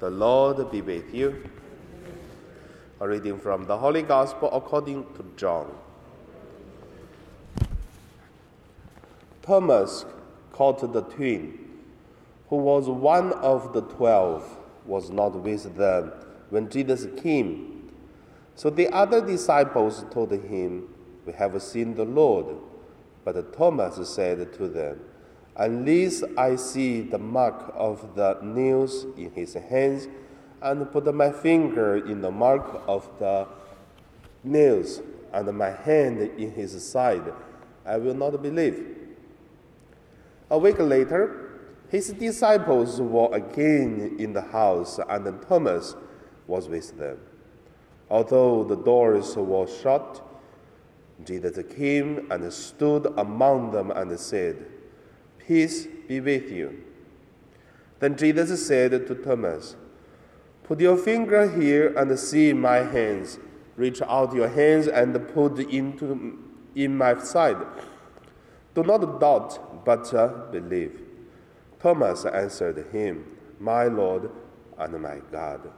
The Lord be with you. A reading from the Holy Gospel according to John. Thomas, called the twin, who was one of the twelve, was not with them when Jesus came. So the other disciples told him, We have seen the Lord. But Thomas said to them, Unless I see the mark of the nails in his hands, and put my finger in the mark of the nails, and my hand in his side, I will not believe. A week later, his disciples were again in the house, and Thomas was with them. Although the doors were shut, Jesus came and stood among them and said, Peace be with you. Then Jesus said to Thomas, Put your finger here and see my hands. Reach out your hands and put into in my side. Do not doubt, but uh, believe. Thomas answered him, My Lord and my God.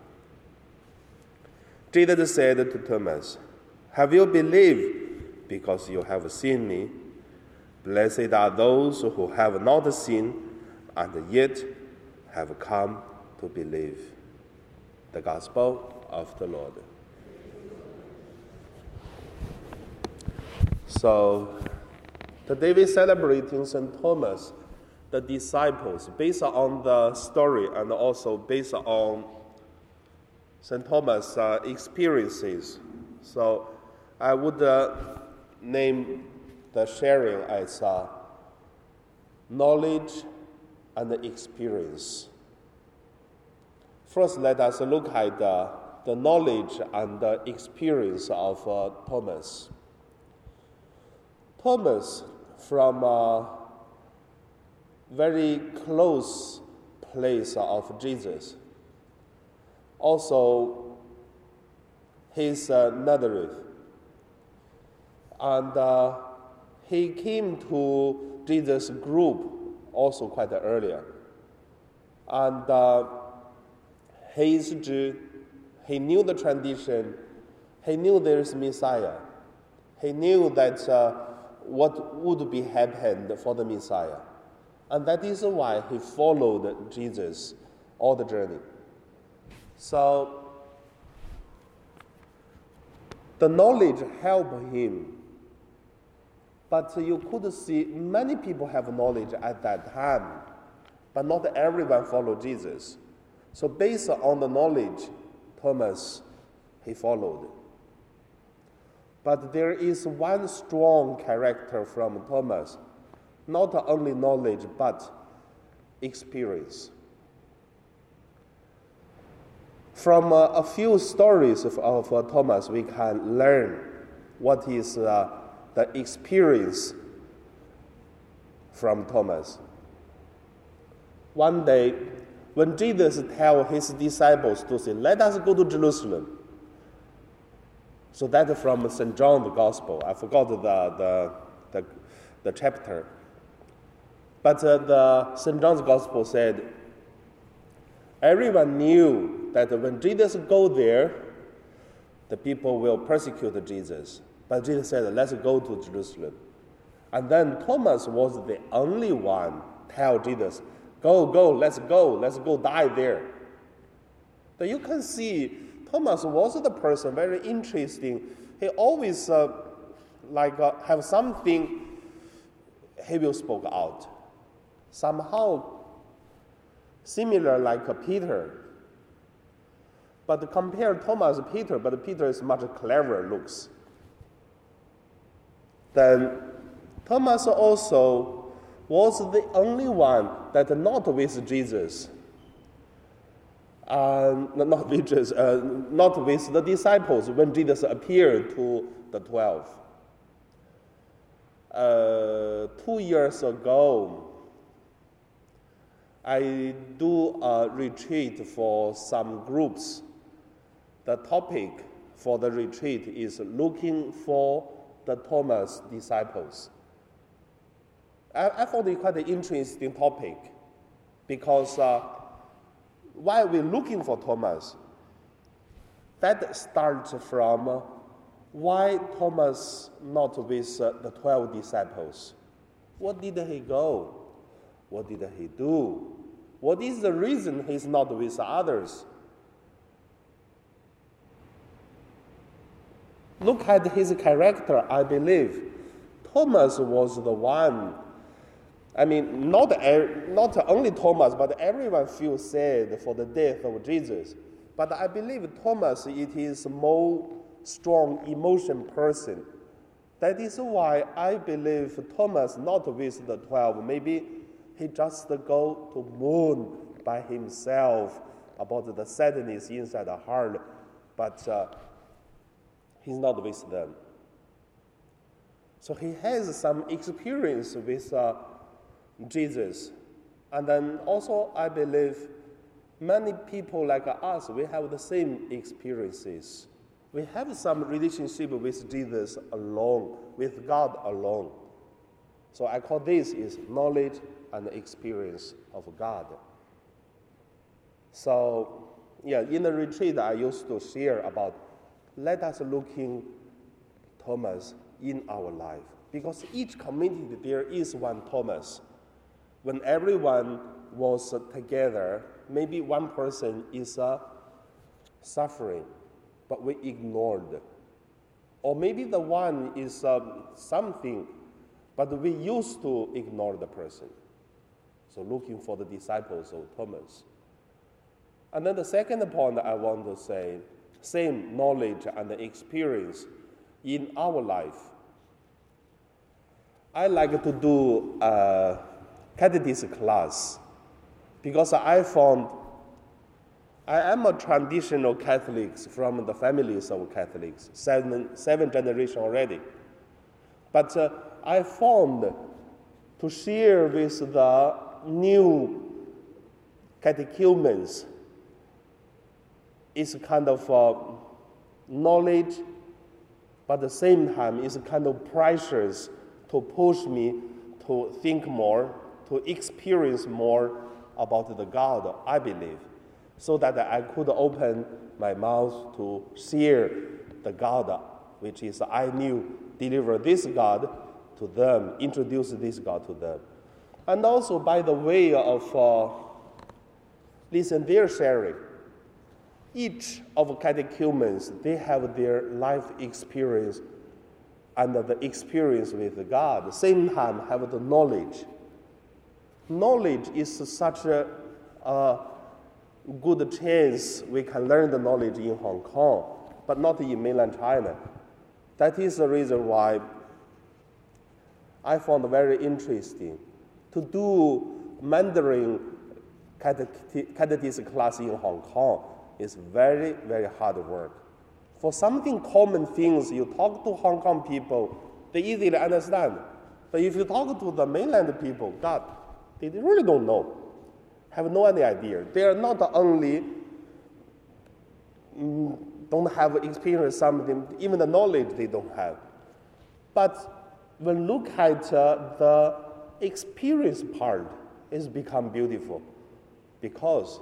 Jesus said to Thomas, Have you believed because you have seen me? Blessed are those who have not seen and yet have come to believe. The Gospel of the Lord. So, today we're celebrating St. Thomas, the disciples, based on the story and also based on St. Thomas' uh, experiences. So, I would uh, name the sharing as uh, knowledge and experience. First, let us look at uh, the knowledge and the experience of uh, Thomas. Thomas, from a very close place of Jesus, also his uh, Nazareth, and uh, he came to Jesus' group also quite earlier. And uh, he is Jew, he knew the tradition, he knew there is Messiah, he knew that uh, what would be happened for the Messiah. And that is why he followed Jesus all the journey. So the knowledge helped him but you could see many people have knowledge at that time, but not everyone followed Jesus. So based on the knowledge, Thomas he followed. But there is one strong character from Thomas, not only knowledge but experience. From uh, a few stories of, of uh, Thomas, we can learn what is uh, the experience from Thomas. One day, when Jesus tell his disciples to say, "Let us go to Jerusalem," so that's from St. John the Gospel. I forgot the the the, the chapter, but uh, the St. John's Gospel said everyone knew that when Jesus go there, the people will persecute Jesus. But Jesus said, Let's go to Jerusalem. And then Thomas was the only one tell Jesus, Go, go, let's go, let's go die there. Then you can see Thomas was the person very interesting. He always uh, like uh, have something he will spoke out. Somehow similar like uh, Peter. But compare Thomas Peter, but Peter is much clever looks. Then Thomas also was the only one that not with Jesus. Uh, not with Jesus, uh, not with the disciples when Jesus appeared to the twelve. Uh, two years ago, I do a retreat for some groups. The topic for the retreat is looking for the Thomas disciples. I, I found it quite an interesting topic because uh, why we're looking for Thomas, that starts from why Thomas not with uh, the 12 disciples? What did he go? What did he do? What is the reason he's not with others? Look at his character, I believe. Thomas was the one. I mean, not, not only Thomas, but everyone feels sad for the death of Jesus. But I believe Thomas it is more strong emotion person. That is why I believe Thomas not with the twelve. Maybe he just go to moon by himself about the sadness inside the heart, but uh, he's not with them. So he has some experience with uh, Jesus. And then also, I believe many people like us, we have the same experiences. We have some relationship with Jesus alone, with God alone. So I call this is knowledge and experience of God. So, yeah, in the retreat, I used to share about let us looking Thomas in our life. Because each community there is one Thomas. When everyone was together, maybe one person is uh, suffering, but we ignored. Or maybe the one is uh, something, but we used to ignore the person. So looking for the disciples of Thomas. And then the second point I want to say, same knowledge and experience in our life. I like to do a class because I found I am a traditional Catholic from the families of Catholics, seven, seven generations already. But uh, I found to share with the new catechumens is kind of uh, knowledge, but at the same time is kind of pressures to push me to think more, to experience more about the God I believe, so that I could open my mouth to share the God which is I knew, deliver this God to them, introduce this God to them. And also by the way of uh, listen, their sharing each of catechumens, they have their life experience and the experience with God. The same time, have the knowledge. Knowledge is such a, a good chance we can learn the knowledge in Hong Kong, but not in mainland China. That is the reason why I found very interesting to do Mandarin catechism class in Hong Kong is very, very hard work. For something common things, you talk to Hong Kong people, they easily understand. But if you talk to the mainland people, God, they really don't know, have no any idea. They are not only mm, don't have experience something, even the knowledge they don't have. But when look at uh, the experience part, it's become beautiful because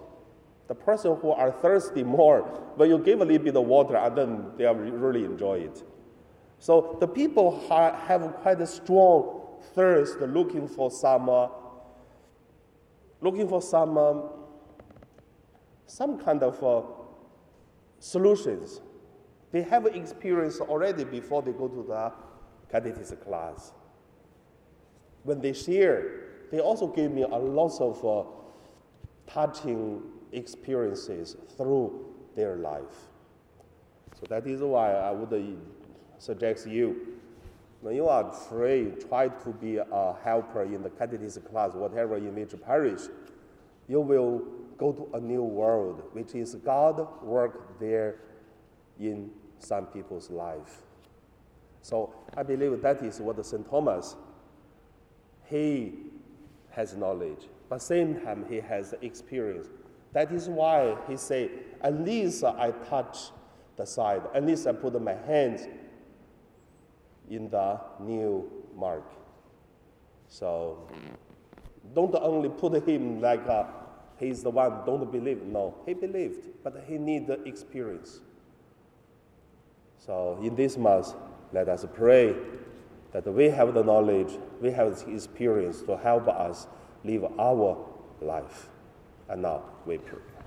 the person who are thirsty more, when you give a little bit of water, and then they really enjoy it. So the people ha- have quite a strong thirst, looking for some, uh, looking for some, um, some kind of uh, solutions. They have experience already before they go to the catechism class. When they share, they also give me a lot of uh, touching experiences through their life. So that is why I would uh, suggest you, when you are free, try to be a helper in the catechism class, whatever in which parish, you will go to a new world, which is God work there in some people's life. So I believe that is what St. Thomas, he has knowledge, but same time he has experience. That is why he said, at least I touch the side, at least I put my hands in the new mark. So don't only put him like uh, he's the one don't believe. No, he believed, but he need the experience. So in this month, let us pray that we have the knowledge, we have the experience to help us live our life. And we pray.